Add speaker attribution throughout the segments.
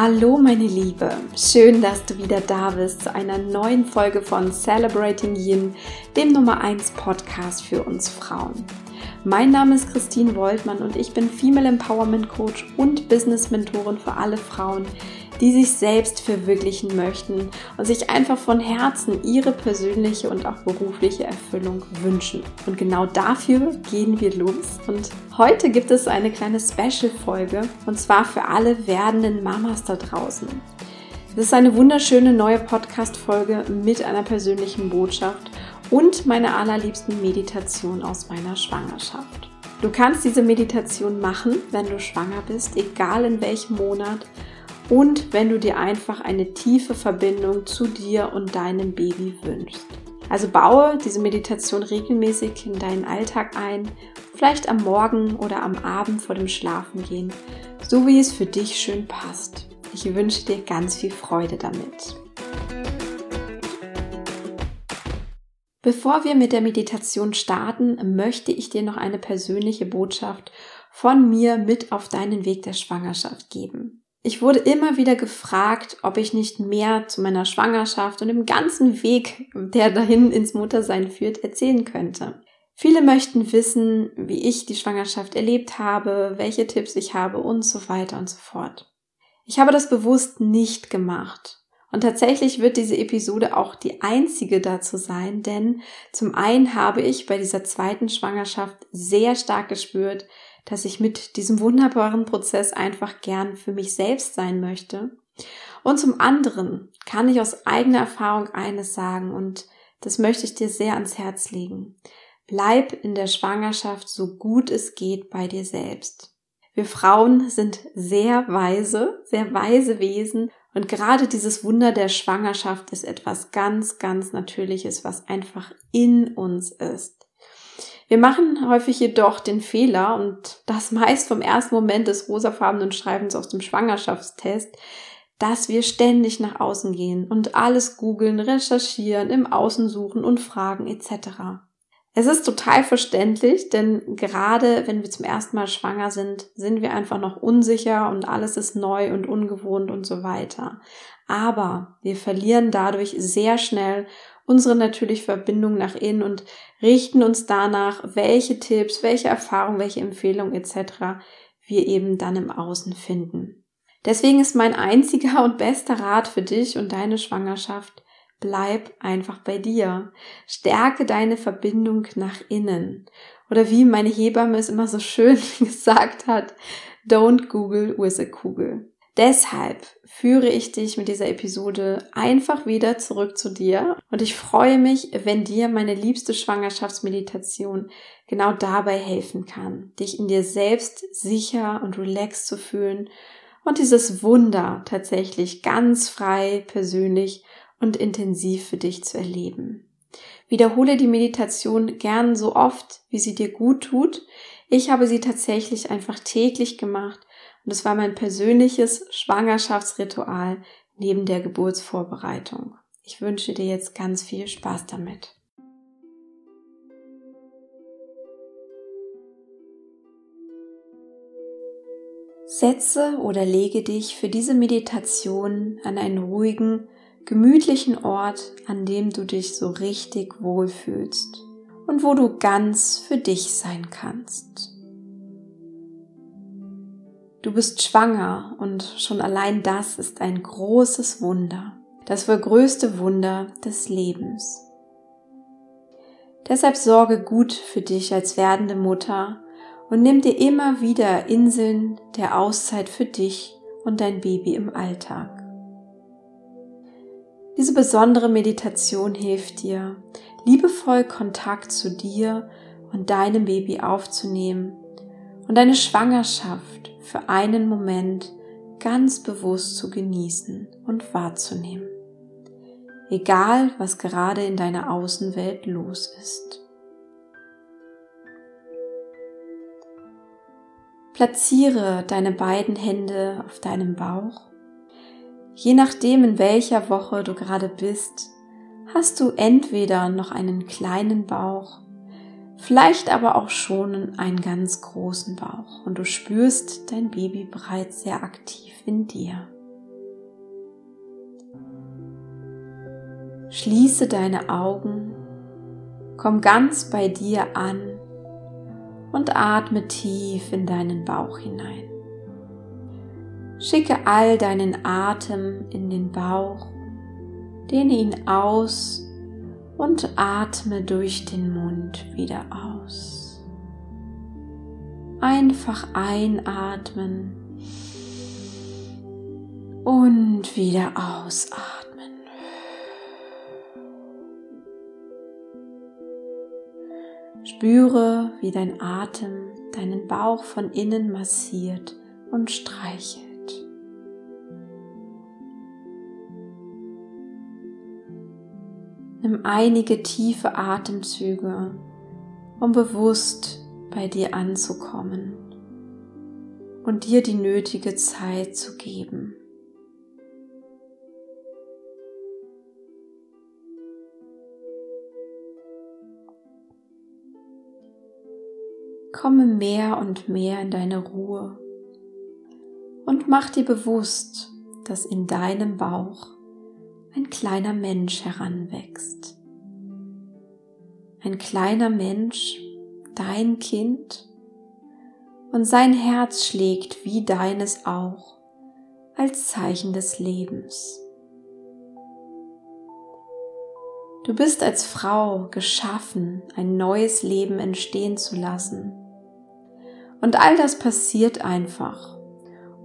Speaker 1: Hallo meine Liebe, schön, dass du wieder da bist zu einer neuen Folge von Celebrating Yin, dem Nummer 1 Podcast für uns Frauen. Mein Name ist Christine Woltmann und ich bin Female Empowerment Coach und Business Mentorin für alle Frauen, die sich selbst verwirklichen möchten und sich einfach von Herzen ihre persönliche und auch berufliche Erfüllung wünschen. Und genau dafür gehen wir los. Und heute gibt es eine kleine Special-Folge und zwar für alle werdenden Mamas da draußen. Das ist eine wunderschöne neue Podcast-Folge mit einer persönlichen Botschaft und meiner allerliebsten Meditation aus meiner Schwangerschaft. Du kannst diese Meditation machen, wenn du schwanger bist, egal in welchem Monat und wenn du dir einfach eine tiefe Verbindung zu dir und deinem Baby wünschst. Also baue diese Meditation regelmäßig in deinen Alltag ein, vielleicht am Morgen oder am Abend vor dem Schlafengehen, so wie es für dich schön passt. Ich wünsche dir ganz viel Freude damit. Bevor wir mit der Meditation starten, möchte ich dir noch eine persönliche Botschaft von mir mit auf deinen Weg der Schwangerschaft geben. Ich wurde immer wieder gefragt, ob ich nicht mehr zu meiner Schwangerschaft und dem ganzen Weg, der dahin ins Muttersein führt, erzählen könnte. Viele möchten wissen, wie ich die Schwangerschaft erlebt habe, welche Tipps ich habe und so weiter und so fort. Ich habe das bewusst nicht gemacht. Und tatsächlich wird diese Episode auch die einzige dazu sein, denn zum einen habe ich bei dieser zweiten Schwangerschaft sehr stark gespürt, dass ich mit diesem wunderbaren Prozess einfach gern für mich selbst sein möchte. Und zum anderen kann ich aus eigener Erfahrung eines sagen und das möchte ich dir sehr ans Herz legen. Bleib in der Schwangerschaft so gut es geht bei dir selbst. Wir Frauen sind sehr weise, sehr weise Wesen und gerade dieses Wunder der Schwangerschaft ist etwas ganz, ganz Natürliches, was einfach in uns ist. Wir machen häufig jedoch den Fehler und das meist vom ersten Moment des rosafarbenen Schreibens aus dem Schwangerschaftstest, dass wir ständig nach außen gehen und alles googeln, recherchieren, im Außen suchen und fragen etc. Es ist total verständlich, denn gerade wenn wir zum ersten Mal schwanger sind, sind wir einfach noch unsicher und alles ist neu und ungewohnt und so weiter. Aber wir verlieren dadurch sehr schnell unsere natürliche Verbindung nach innen und richten uns danach, welche Tipps, welche Erfahrungen, welche Empfehlungen etc. wir eben dann im Außen finden. Deswegen ist mein einziger und bester Rat für dich und deine Schwangerschaft, bleib einfach bei dir. Stärke deine Verbindung nach innen. Oder wie meine Hebamme es immer so schön gesagt hat, don't Google with a Kugel. Deshalb führe ich dich mit dieser Episode einfach wieder zurück zu dir und ich freue mich, wenn dir meine liebste Schwangerschaftsmeditation genau dabei helfen kann, dich in dir selbst sicher und relaxed zu fühlen und dieses Wunder tatsächlich ganz frei, persönlich und intensiv für dich zu erleben. Wiederhole die Meditation gern so oft, wie sie dir gut tut. Ich habe sie tatsächlich einfach täglich gemacht und es war mein persönliches Schwangerschaftsritual neben der Geburtsvorbereitung. Ich wünsche dir jetzt ganz viel Spaß damit. Setze oder lege dich für diese Meditation an einen ruhigen, gemütlichen Ort, an dem du dich so richtig wohlfühlst und wo du ganz für dich sein kannst. Du bist schwanger und schon allein das ist ein großes Wunder, das wohl größte Wunder des Lebens. Deshalb sorge gut für dich als werdende Mutter und nimm dir immer wieder Inseln der Auszeit für dich und dein Baby im Alltag. Diese besondere Meditation hilft dir, liebevoll Kontakt zu dir und deinem Baby aufzunehmen und deine Schwangerschaft für einen Moment ganz bewusst zu genießen und wahrzunehmen. Egal, was gerade in deiner Außenwelt los ist. Platziere deine beiden Hände auf deinem Bauch. Je nachdem, in welcher Woche du gerade bist, hast du entweder noch einen kleinen Bauch, vielleicht aber auch schon einen ganz großen Bauch und du spürst dein Baby bereits sehr aktiv in dir. Schließe deine Augen, komm ganz bei dir an und atme tief in deinen Bauch hinein. Schicke all deinen Atem in den Bauch, dehne ihn aus und atme durch den Mund wieder aus. Einfach einatmen und wieder ausatmen. Spüre, wie dein Atem deinen Bauch von innen massiert und streichelt. Nimm einige tiefe Atemzüge, um bewusst bei dir anzukommen und dir die nötige Zeit zu geben. Komme mehr und mehr in deine Ruhe und mach dir bewusst, dass in deinem Bauch ein kleiner Mensch heranwächst. Ein kleiner Mensch, dein Kind, und sein Herz schlägt wie deines auch als Zeichen des Lebens. Du bist als Frau geschaffen, ein neues Leben entstehen zu lassen. Und all das passiert einfach,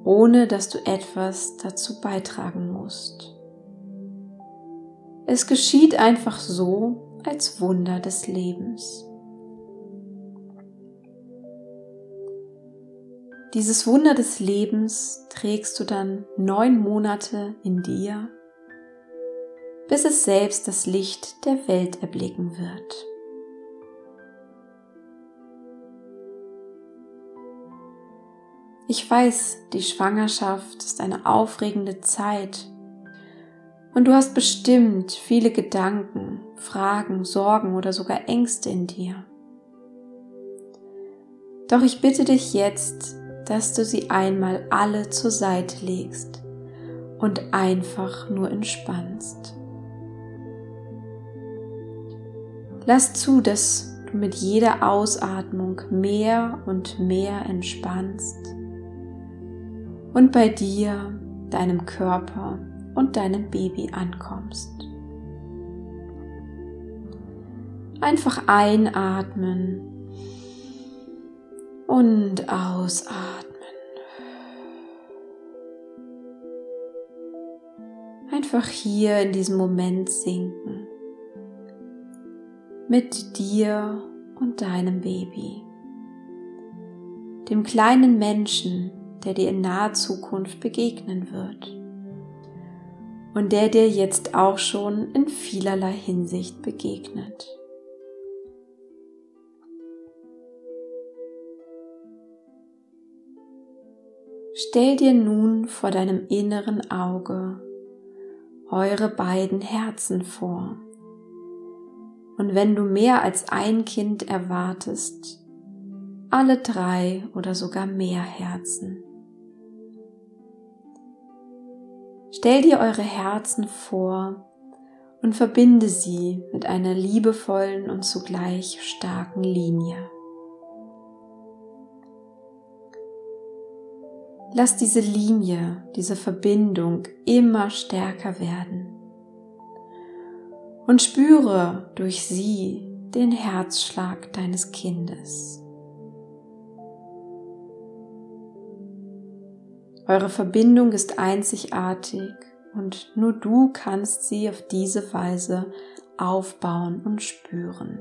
Speaker 1: ohne dass du etwas dazu beitragen musst. Es geschieht einfach so als Wunder des Lebens. Dieses Wunder des Lebens trägst du dann neun Monate in dir, bis es selbst das Licht der Welt erblicken wird. Ich weiß, die Schwangerschaft ist eine aufregende Zeit und du hast bestimmt viele Gedanken, Fragen, Sorgen oder sogar Ängste in dir. Doch ich bitte dich jetzt, dass du sie einmal alle zur Seite legst und einfach nur entspannst. Lass zu, dass du mit jeder Ausatmung mehr und mehr entspannst und bei dir, deinem Körper und deinem Baby ankommst. Einfach einatmen und ausatmen. Einfach hier in diesem Moment sinken. Mit dir und deinem Baby. Dem kleinen Menschen, der dir in naher Zukunft begegnen wird und der dir jetzt auch schon in vielerlei Hinsicht begegnet. Stell dir nun vor deinem inneren Auge eure beiden Herzen vor. Und wenn du mehr als ein Kind erwartest, alle drei oder sogar mehr Herzen. Stell dir eure Herzen vor und verbinde sie mit einer liebevollen und zugleich starken Linie. Lass diese Linie, diese Verbindung immer stärker werden und spüre durch sie den Herzschlag deines Kindes. Eure Verbindung ist einzigartig und nur du kannst sie auf diese Weise aufbauen und spüren.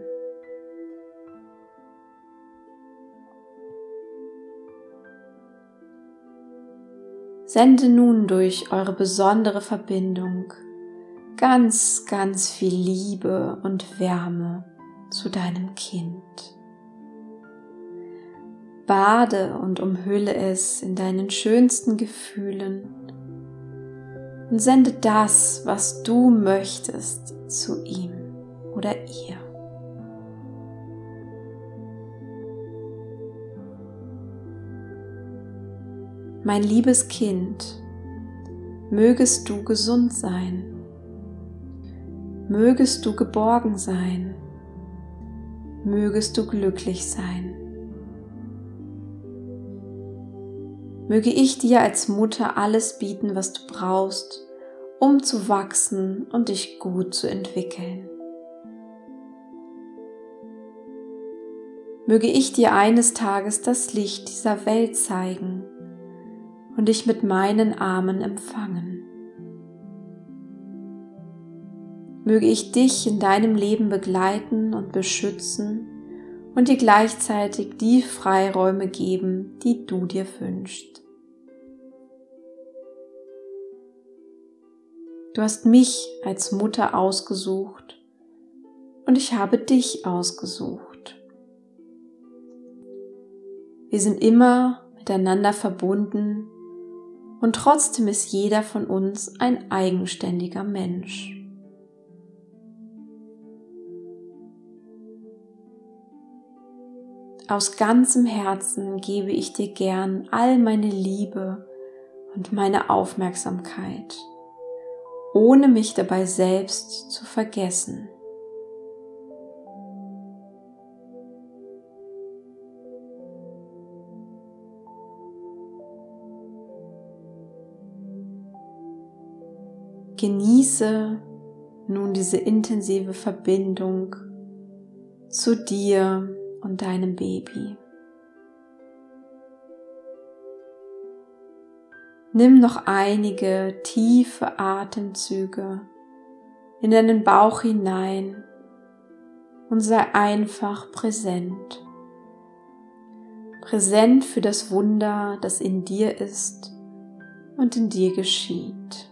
Speaker 1: Sende nun durch eure besondere Verbindung ganz, ganz viel Liebe und Wärme zu deinem Kind. Bade und umhülle es in deinen schönsten Gefühlen und sende das, was du möchtest, zu ihm oder ihr. Mein liebes Kind, mögest du gesund sein, Mögest du geborgen sein. Mögest du glücklich sein. Möge ich dir als Mutter alles bieten, was du brauchst, um zu wachsen und dich gut zu entwickeln. Möge ich dir eines Tages das Licht dieser Welt zeigen und dich mit meinen Armen empfangen. Möge ich dich in deinem Leben begleiten und beschützen und dir gleichzeitig die Freiräume geben, die du dir wünschst. Du hast mich als Mutter ausgesucht und ich habe dich ausgesucht. Wir sind immer miteinander verbunden und trotzdem ist jeder von uns ein eigenständiger Mensch. Aus ganzem Herzen gebe ich dir gern all meine Liebe und meine Aufmerksamkeit ohne mich dabei selbst zu vergessen. Genieße nun diese intensive Verbindung zu dir und deinem Baby. Nimm noch einige tiefe Atemzüge in deinen Bauch hinein und sei einfach präsent. Präsent für das Wunder, das in dir ist und in dir geschieht.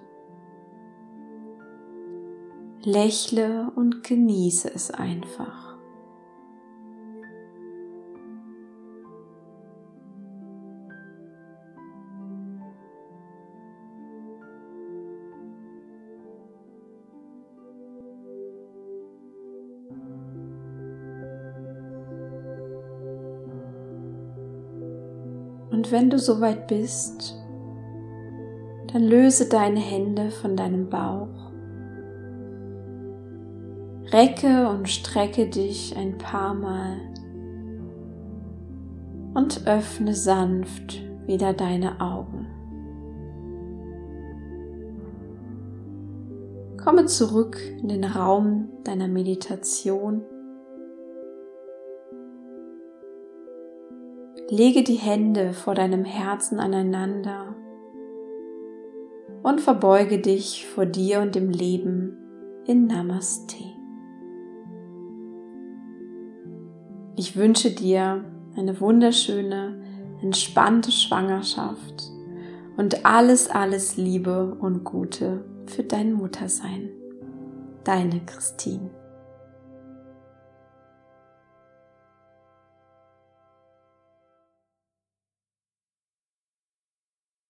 Speaker 1: Lächle und genieße es einfach. Und wenn du soweit bist, dann löse deine Hände von deinem Bauch. Recke und strecke dich ein paar Mal und öffne sanft wieder deine Augen. Komme zurück in den Raum deiner Meditation Lege die Hände vor deinem Herzen aneinander und verbeuge dich vor dir und dem Leben in Namaste. Ich wünsche dir eine wunderschöne, entspannte Schwangerschaft und alles, alles Liebe und Gute für dein Muttersein. Deine Christine.